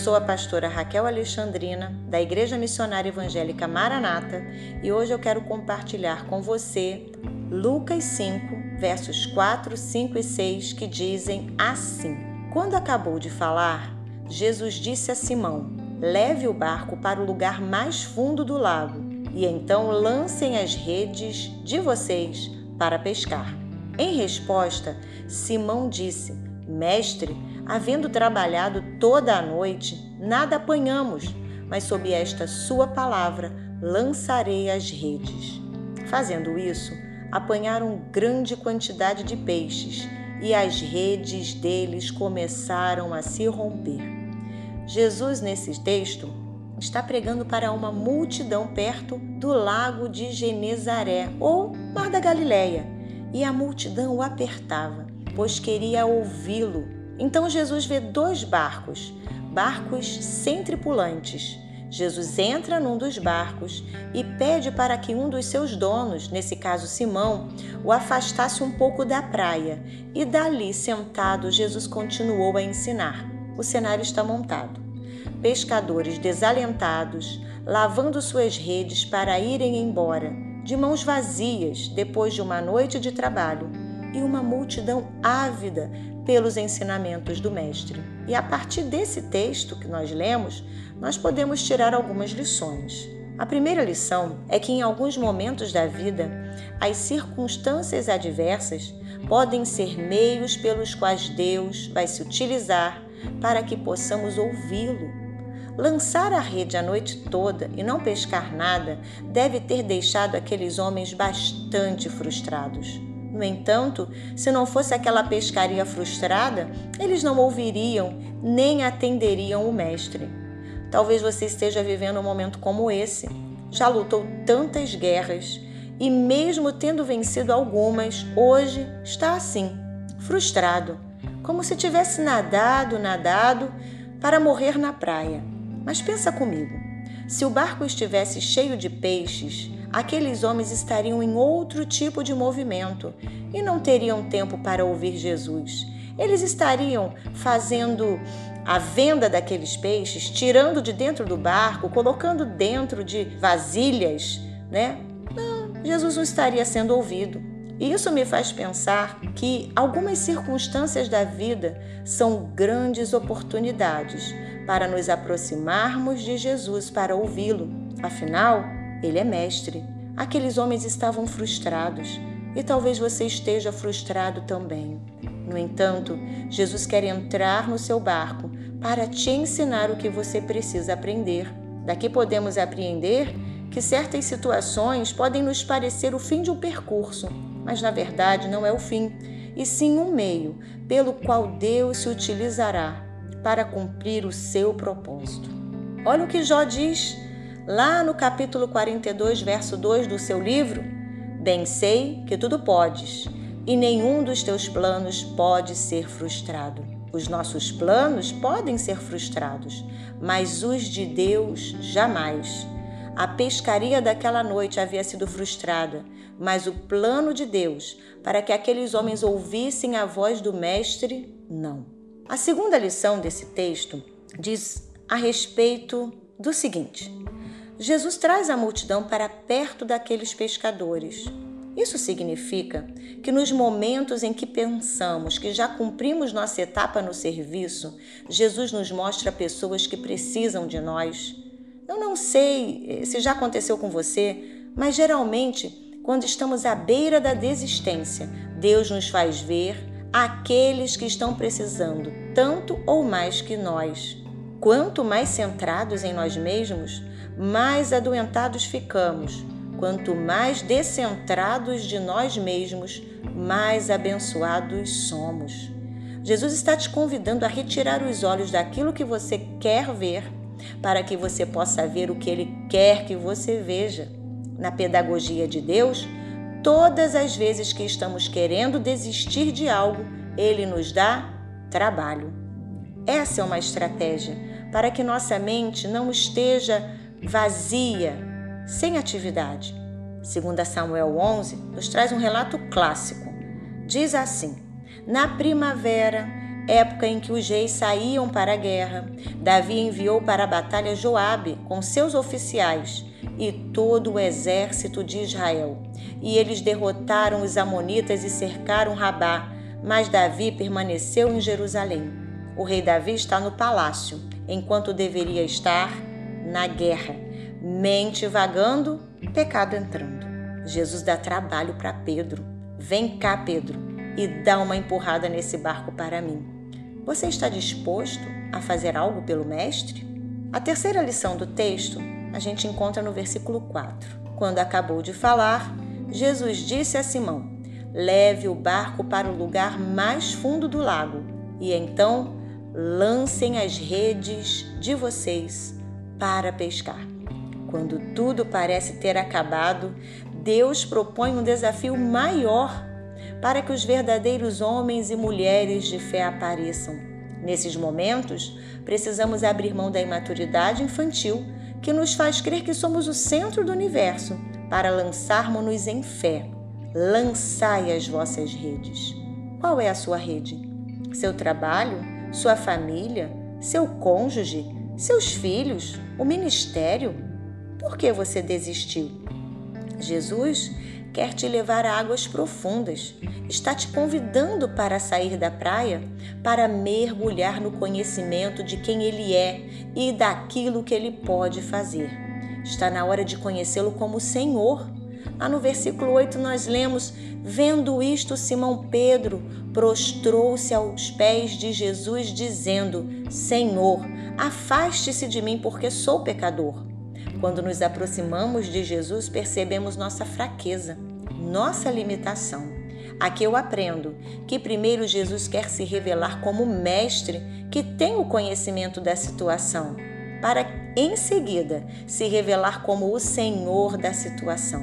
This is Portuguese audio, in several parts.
sou a pastora Raquel Alexandrina, da Igreja Missionária Evangélica Maranata, e hoje eu quero compartilhar com você Lucas 5, versos 4, 5 e 6, que dizem assim: Quando acabou de falar, Jesus disse a Simão: Leve o barco para o lugar mais fundo do lago, e então lancem as redes de vocês para pescar. Em resposta, Simão disse: Mestre, havendo trabalhado toda a noite, nada apanhamos, mas sob esta sua palavra lançarei as redes. Fazendo isso, apanharam grande quantidade de peixes e as redes deles começaram a se romper. Jesus, nesse texto, está pregando para uma multidão perto do lago de Genezaré ou Mar da Galileia, e a multidão o apertava, pois queria ouvi-lo. Então Jesus vê dois barcos, barcos sem tripulantes Jesus entra num dos barcos e pede para que um dos seus donos, nesse caso Simão, o afastasse um pouco da praia. E dali, sentado, Jesus continuou a ensinar. O cenário está montado. Pescadores desalentados, lavando suas redes para irem embora, de mãos vazias, depois de uma noite de trabalho, e uma multidão ávida pelos ensinamentos do Mestre. E a partir desse texto que nós lemos, nós podemos tirar algumas lições. A primeira lição é que em alguns momentos da vida, as circunstâncias adversas podem ser meios pelos quais Deus vai se utilizar para que possamos ouvi-lo. Lançar a rede a noite toda e não pescar nada deve ter deixado aqueles homens bastante frustrados. No entanto, se não fosse aquela pescaria frustrada, eles não ouviriam nem atenderiam o Mestre. Talvez você esteja vivendo um momento como esse. Já lutou tantas guerras e, mesmo tendo vencido algumas, hoje está assim, frustrado, como se tivesse nadado, nadado para morrer na praia. Mas pensa comigo: se o barco estivesse cheio de peixes, aqueles homens estariam em outro tipo de movimento e não teriam tempo para ouvir Jesus. Eles estariam fazendo a venda daqueles peixes, tirando de dentro do barco, colocando dentro de vasilhas, né? Não, Jesus não estaria sendo ouvido. E isso me faz pensar que algumas circunstâncias da vida são grandes oportunidades para nos aproximarmos de Jesus para ouvi-lo. Afinal, ele é mestre. Aqueles homens estavam frustrados e talvez você esteja frustrado também. No entanto, Jesus quer entrar no seu barco para te ensinar o que você precisa aprender. Daqui podemos apreender que certas situações podem nos parecer o fim de um percurso, mas na verdade não é o fim, e sim um meio pelo qual Deus se utilizará para cumprir o seu propósito. Olha o que Jó diz lá no capítulo 42, verso 2 do seu livro: Bem sei que tudo podes, e nenhum dos teus planos pode ser frustrado. Os nossos planos podem ser frustrados, mas os de Deus jamais. A pescaria daquela noite havia sido frustrada, mas o plano de Deus para que aqueles homens ouvissem a voz do Mestre, não. A segunda lição desse texto diz a respeito do seguinte: Jesus traz a multidão para perto daqueles pescadores. Isso significa que nos momentos em que pensamos que já cumprimos nossa etapa no serviço, Jesus nos mostra pessoas que precisam de nós. Eu não sei eh, se já aconteceu com você, mas geralmente, quando estamos à beira da desistência, Deus nos faz ver aqueles que estão precisando tanto ou mais que nós. Quanto mais centrados em nós mesmos, mais adoentados ficamos. Quanto mais descentrados de nós mesmos, mais abençoados somos. Jesus está te convidando a retirar os olhos daquilo que você quer ver, para que você possa ver o que Ele quer que você veja. Na pedagogia de Deus, todas as vezes que estamos querendo desistir de algo, Ele nos dá trabalho. Essa é uma estratégia para que nossa mente não esteja vazia, sem atividade. Segundo Samuel 11, nos traz um relato clássico. Diz assim: Na primavera época em que os reis saíam para a guerra. Davi enviou para a batalha Joabe com seus oficiais e todo o exército de Israel. E eles derrotaram os amonitas e cercaram Rabá, mas Davi permaneceu em Jerusalém. O rei Davi está no palácio, enquanto deveria estar na guerra. Mente vagando, pecado entrando. Jesus dá trabalho para Pedro. Vem cá, Pedro, e dá uma empurrada nesse barco para mim. Você está disposto a fazer algo pelo Mestre? A terceira lição do texto a gente encontra no versículo 4. Quando acabou de falar, Jesus disse a Simão: Leve o barco para o lugar mais fundo do lago e então lancem as redes de vocês para pescar. Quando tudo parece ter acabado, Deus propõe um desafio maior para que os verdadeiros homens e mulheres de fé apareçam. Nesses momentos, precisamos abrir mão da imaturidade infantil que nos faz crer que somos o centro do universo para lançarmos-nos em fé. Lançai as vossas redes. Qual é a sua rede? Seu trabalho? Sua família? Seu cônjuge? Seus filhos? O ministério? Por que você desistiu? Jesus quer te levar a águas profundas. Está te convidando para sair da praia, para mergulhar no conhecimento de quem Ele é e daquilo que Ele pode fazer. Está na hora de conhecê-lo como Senhor. Lá no versículo 8 nós lemos: Vendo isto, Simão Pedro prostrou-se aos pés de Jesus, dizendo: Senhor, afaste-se de mim, porque sou pecador. Quando nos aproximamos de Jesus, percebemos nossa fraqueza, nossa limitação. Aqui eu aprendo que primeiro Jesus quer se revelar como mestre que tem o conhecimento da situação, para em seguida se revelar como o Senhor da situação.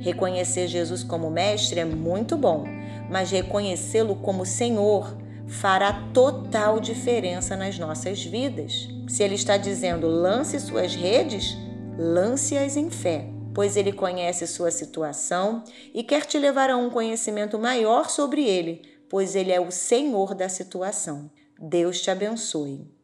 Reconhecer Jesus como mestre é muito bom, mas reconhecê-lo como Senhor fará total diferença nas nossas vidas. Se ele está dizendo lance suas redes, lance-as em fé, pois ele conhece sua situação e quer te levar a um conhecimento maior sobre ele, pois ele é o Senhor da situação. Deus te abençoe.